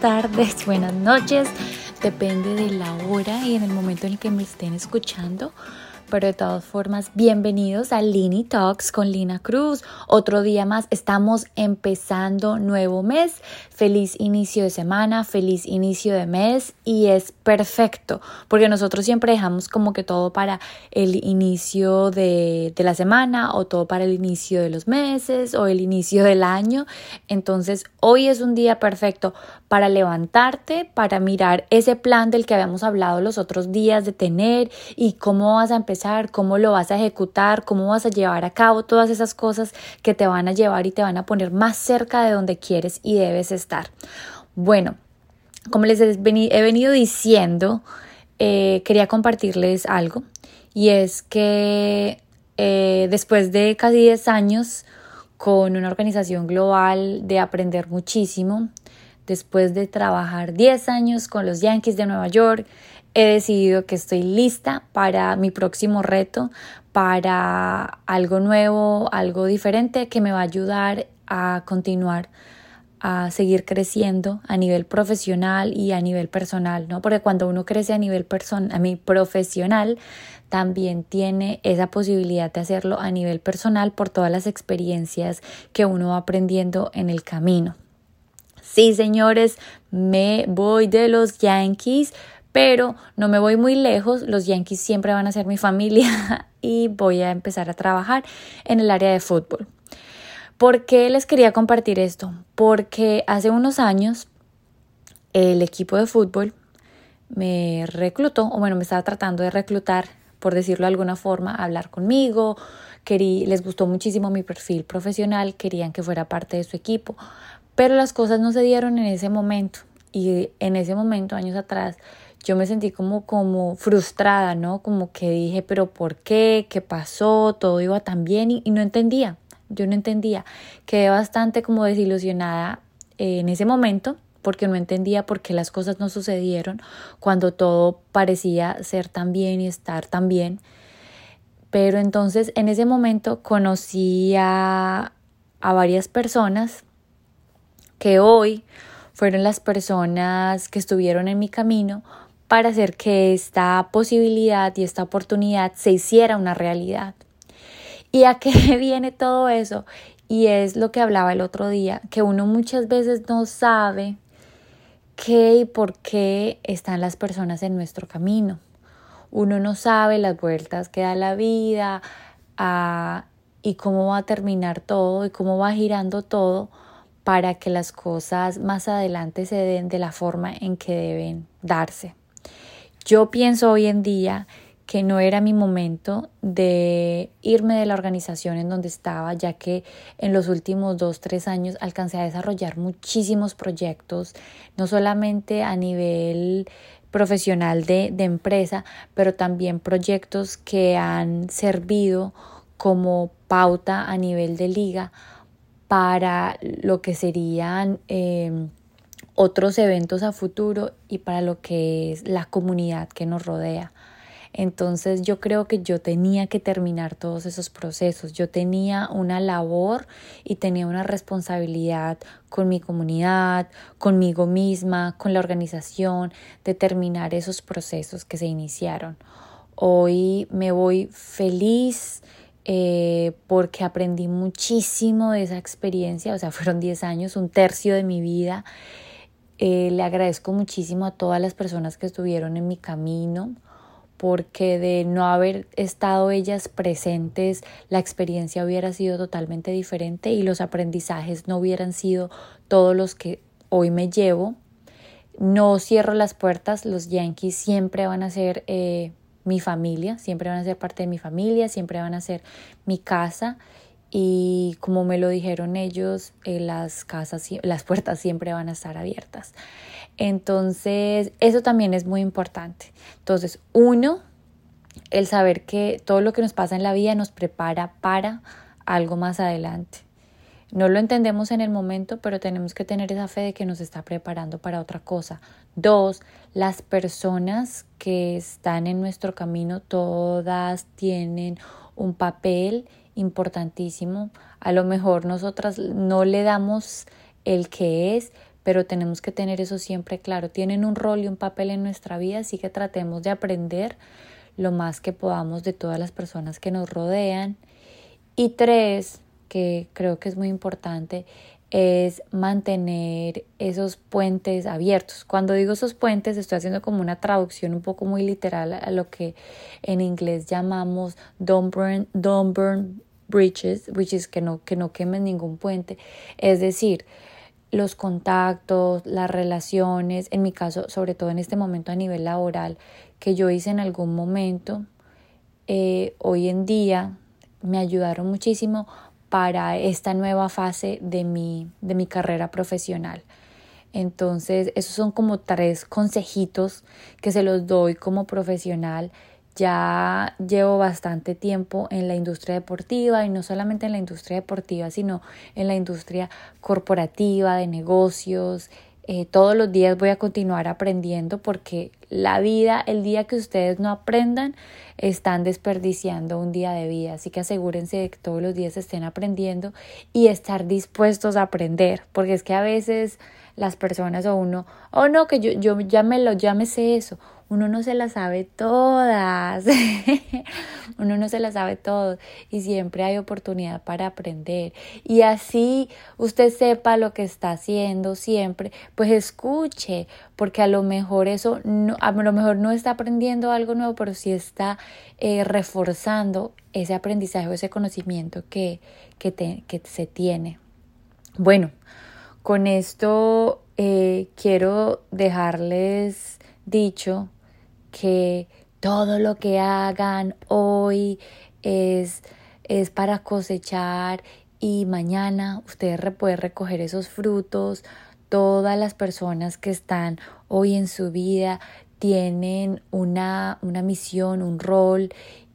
tardes, buenas noches. Depende de la hora y en el momento en el que me estén escuchando. Pero de todas formas, bienvenidos a Lini Talks con Lina Cruz. Otro día más, estamos empezando nuevo mes. Feliz inicio de semana, feliz inicio de mes y es perfecto porque nosotros siempre dejamos como que todo para el inicio de, la semana o todo para el inicio de los meses o el inicio del año. Entonces, hoy es un día perfecto para levantarte, para mirar ese plan del que habíamos hablado los otros días de tener y cómo vas a empezar cómo lo vas a ejecutar, cómo vas a llevar a cabo todas esas cosas que te van a llevar y te van a poner más cerca de donde quieres y debes estar. Bueno, como les he venido diciendo, eh, quería compartirles algo y es que eh, después de casi 10 años con una organización global de aprender muchísimo, después de trabajar 10 años con los Yankees de Nueva York, he decidido que estoy lista para mi próximo reto, para algo nuevo, algo diferente que me va a ayudar a continuar a seguir creciendo a nivel profesional y a nivel personal, ¿no? Porque cuando uno crece a nivel a mi profesional, también tiene esa posibilidad de hacerlo a nivel personal por todas las experiencias que uno va aprendiendo en el camino. Sí, señores, me voy de los Yankees, pero no me voy muy lejos, los Yankees siempre van a ser mi familia y voy a empezar a trabajar en el área de fútbol. ¿Por qué les quería compartir esto? Porque hace unos años el equipo de fútbol me reclutó, o bueno, me estaba tratando de reclutar, por decirlo de alguna forma, hablar conmigo, Querí, les gustó muchísimo mi perfil profesional, querían que fuera parte de su equipo, pero las cosas no se dieron en ese momento y en ese momento, años atrás, yo me sentí como, como frustrada, ¿no? Como que dije, pero ¿por qué? ¿Qué pasó? Todo iba tan bien y, no entendía, yo no entendía. Quedé bastante como desilusionada en ese momento porque no entendía por qué las cosas no sucedieron cuando todo parecía ser tan bien y estar tan bien. Pero entonces en ese momento conocí a varias personas que hoy fueron las personas que estuvieron en mi camino para hacer que esta posibilidad y esta oportunidad se hiciera una realidad. ¿Y a qué viene todo eso? Y es lo que hablaba el otro día, que uno muchas veces no sabe qué y por qué están las personas en nuestro camino. Uno no sabe las vueltas que da la vida ah, y cómo va a terminar todo y cómo va girando todo para que las cosas más adelante se den de la forma en que deben darse. Yo pienso hoy en día que no era mi momento de irme de la organización en donde estaba, ya que en los últimos dos, tres años alcancé a desarrollar muchísimos proyectos, no solamente a nivel profesional de, de empresa, pero también proyectos que han servido como pauta a nivel de liga para lo que serían eh, otros eventos a futuro y para lo que es la comunidad que nos rodea. Entonces yo creo que yo tenía que terminar todos esos procesos. Yo tenía una labor y tenía una responsabilidad con mi comunidad, conmigo misma, con la organización, de terminar esos procesos que se iniciaron. Hoy me voy feliz eh, porque aprendí muchísimo de esa experiencia, o sea, fueron 10 años, un tercio de mi vida eh, le agradezco muchísimo a todas las personas que estuvieron en mi camino porque de no haber estado ellas presentes la experiencia hubiera sido totalmente diferente y los aprendizajes no hubieran sido todos los que hoy me llevo. No cierro las puertas, los Yankees siempre van a ser eh, mi familia, siempre van a ser parte de mi familia, siempre van a ser mi casa y como me lo dijeron ellos, eh, las casas, las puertas siempre van a estar abiertas. Entonces, eso también es muy importante. Entonces, uno, el saber que todo lo que nos pasa en la vida nos prepara para algo más adelante. No lo entendemos en el momento, pero tenemos que tener esa fe de que nos está preparando para otra cosa. Dos, las personas que están en nuestro camino, todas tienen un papel importantísimo. A lo mejor nosotras no le damos el que es, pero tenemos que tener eso siempre claro. Tienen un rol y un papel en nuestra vida, así que tratemos de aprender lo más que podamos de todas las personas que nos rodean. Y tres, que creo que es muy importante, es mantener esos puentes abiertos. Cuando digo esos puentes, estoy haciendo como una traducción un poco muy literal a lo que en inglés llamamos don't burn, don't burn bridges, bridges que no, que no quemen ningún puente. Es decir, los contactos, las relaciones, en mi caso, sobre todo en este momento a nivel laboral, que yo hice en algún momento, eh, hoy en día me ayudaron muchísimo para esta nueva fase de mi, de mi carrera profesional. Entonces, esos son como tres consejitos que se los doy como profesional. Ya llevo bastante tiempo en la industria deportiva y no solamente en la industria deportiva, sino en la industria corporativa, de negocios, eh, todos los días voy a continuar aprendiendo porque la vida, el día que ustedes no aprendan, están desperdiciando un día de vida. Así que asegúrense de que todos los días estén aprendiendo y estar dispuestos a aprender, porque es que a veces las personas o uno, oh no, que yo, yo ya me lo, ya eso, uno no se las sabe todas, uno no se las sabe todo y siempre hay oportunidad para aprender. Y así usted sepa lo que está haciendo siempre, pues escuche, porque a lo mejor eso, no, a lo mejor no está aprendiendo algo nuevo, pero sí está eh, reforzando ese aprendizaje o ese conocimiento que, que, que se tiene. Bueno, con esto eh, quiero dejarles dicho que todo lo que hagan hoy es, es para cosechar y mañana ustedes pueden recoger esos frutos. Todas las personas que están hoy en su vida tienen una, una misión, un rol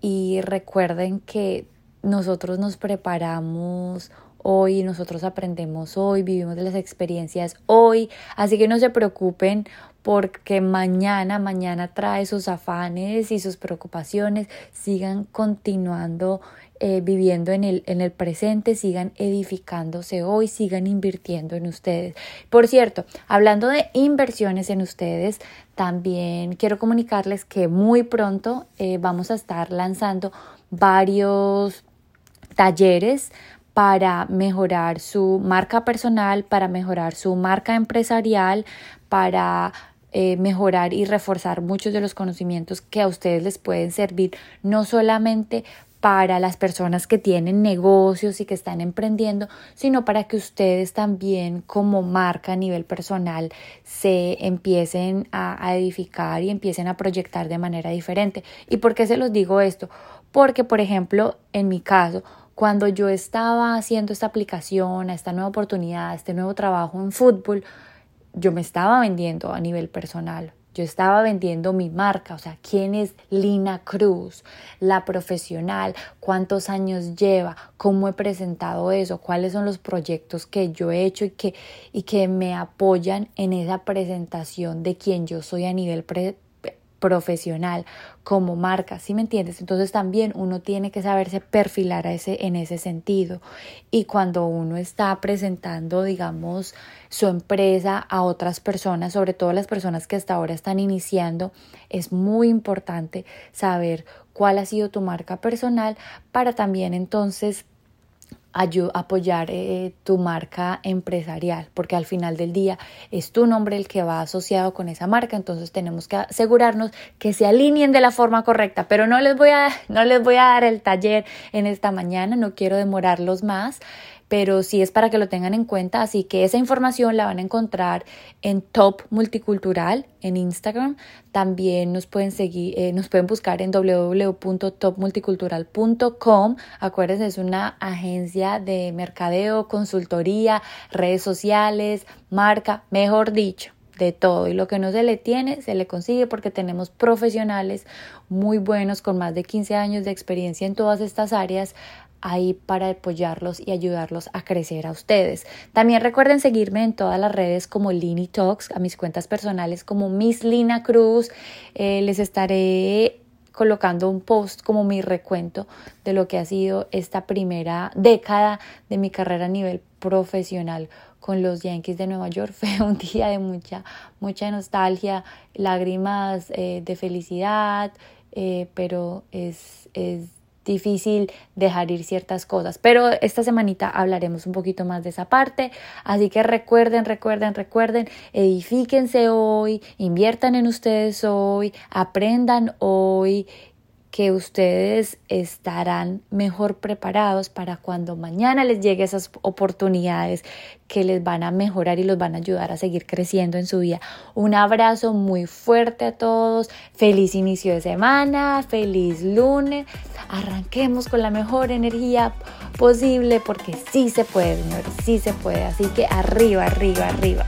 y recuerden que nosotros nos preparamos hoy, nosotros aprendemos hoy, vivimos las experiencias hoy, así que no se preocupen porque mañana, mañana trae sus afanes y sus preocupaciones, sigan continuando eh, viviendo en el, en el presente, sigan edificándose hoy, sigan invirtiendo en ustedes. Por cierto, hablando de inversiones en ustedes, también quiero comunicarles que muy pronto eh, vamos a estar lanzando varios talleres para mejorar su marca personal, para mejorar su marca empresarial, para eh, mejorar y reforzar muchos de los conocimientos que a ustedes les pueden servir, no solamente para las personas que tienen negocios y que están emprendiendo, sino para que ustedes también como marca a nivel personal se empiecen a, edificar y empiecen a proyectar de manera diferente. ¿Y por qué se los digo esto? Porque, por ejemplo, en mi caso, cuando yo estaba haciendo esta aplicación, esta nueva oportunidad, a este nuevo trabajo en fútbol, yo me estaba vendiendo a nivel personal. Yo estaba vendiendo mi marca, o sea, quién es Lina Cruz, la profesional, cuántos años lleva, cómo he presentado eso, cuáles son los proyectos que yo he hecho y que, y que me apoyan en esa presentación de quién yo soy a nivel profesional, como marca, ¿sí me entiendes? Entonces también uno tiene que saberse perfilar a ese, en ese sentido. Y cuando uno está presentando, digamos, su empresa a otras personas, sobre todo las personas que hasta ahora están iniciando, es muy importante saber cuál ha sido tu marca personal para también entonces apoyar eh, tu marca empresarial, porque al final del día es tu nombre el que va asociado con esa marca, entonces tenemos que asegurarnos que se alineen de la forma correcta, pero no les voy a, no les voy a dar el taller en esta mañana, no quiero demorarlos más pero sí es para que lo tengan en cuenta, así que esa información la van a encontrar en Top Multicultural en Instagram, también nos pueden seguir, eh, nos pueden buscar en www.topmulticultural.com, acuérdense es una agencia de mercadeo, consultoría, redes sociales, marca, mejor dicho de todo. Y lo que no se le tiene se le consigue porque tenemos profesionales muy buenos con más de 15 años de experiencia en todas estas áreas ahí para apoyarlos y ayudarlos a crecer a ustedes. También recuerden seguirme en todas las redes como Lini Talks, a mis cuentas personales como Miss Lina Cruz. Eh, les estaré colocando un post como mi recuento de lo que ha sido esta primera década de mi carrera a nivel profesional con los Yankees de Nueva York. Fue un día de mucha, mucha nostalgia, lágrimas eh, de felicidad, eh, pero es, es difícil dejar ir ciertas cosas. Pero esta semanita hablaremos un poquito más de esa parte. Así que recuerden, recuerden, recuerden, edifíquense hoy, inviertan en ustedes hoy, aprendan hoy que ustedes estarán mejor preparados para cuando mañana les llegue esas oportunidades que les van a mejorar y los van a ayudar a seguir creciendo en su vida. Un abrazo muy fuerte a todos, feliz inicio de semana, feliz lunes, arranquemos con la mejor energía posible porque sí se puede, señores, sí se puede, así que arriba, arriba, arriba.